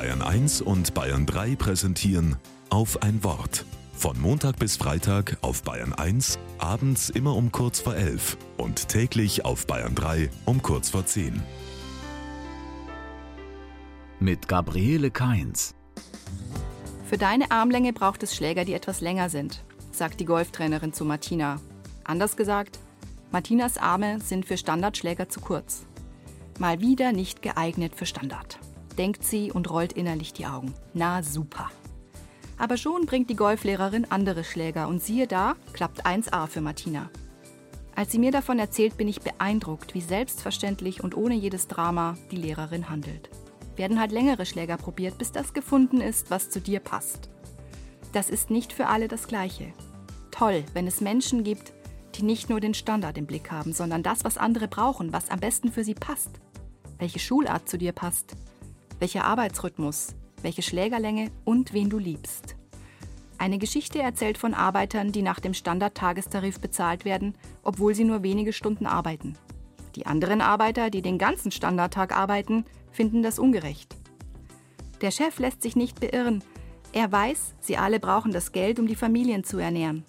Bayern 1 und Bayern 3 präsentieren auf ein Wort. Von Montag bis Freitag auf Bayern 1, abends immer um kurz vor 11 und täglich auf Bayern 3 um kurz vor 10. Mit Gabriele Kainz. Für deine Armlänge braucht es Schläger, die etwas länger sind, sagt die Golftrainerin zu Martina. Anders gesagt, Martinas Arme sind für Standardschläger zu kurz. Mal wieder nicht geeignet für Standard denkt sie und rollt innerlich die Augen. Na super. Aber schon bringt die Golflehrerin andere Schläger und siehe da, klappt 1A für Martina. Als sie mir davon erzählt, bin ich beeindruckt, wie selbstverständlich und ohne jedes Drama die Lehrerin handelt. Werden halt längere Schläger probiert, bis das gefunden ist, was zu dir passt. Das ist nicht für alle das Gleiche. Toll, wenn es Menschen gibt, die nicht nur den Standard im Blick haben, sondern das, was andere brauchen, was am besten für sie passt. Welche Schulart zu dir passt, welcher Arbeitsrhythmus, welche Schlägerlänge und wen du liebst. Eine Geschichte erzählt von Arbeitern, die nach dem Standardtagestarif bezahlt werden, obwohl sie nur wenige Stunden arbeiten. Die anderen Arbeiter, die den ganzen Standardtag arbeiten, finden das ungerecht. Der Chef lässt sich nicht beirren. Er weiß, sie alle brauchen das Geld, um die Familien zu ernähren.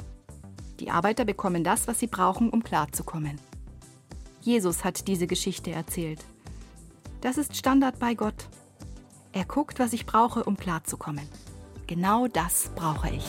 Die Arbeiter bekommen das, was sie brauchen, um klarzukommen. Jesus hat diese Geschichte erzählt. Das ist Standard bei Gott. Er guckt, was ich brauche, um klarzukommen. Genau das brauche ich.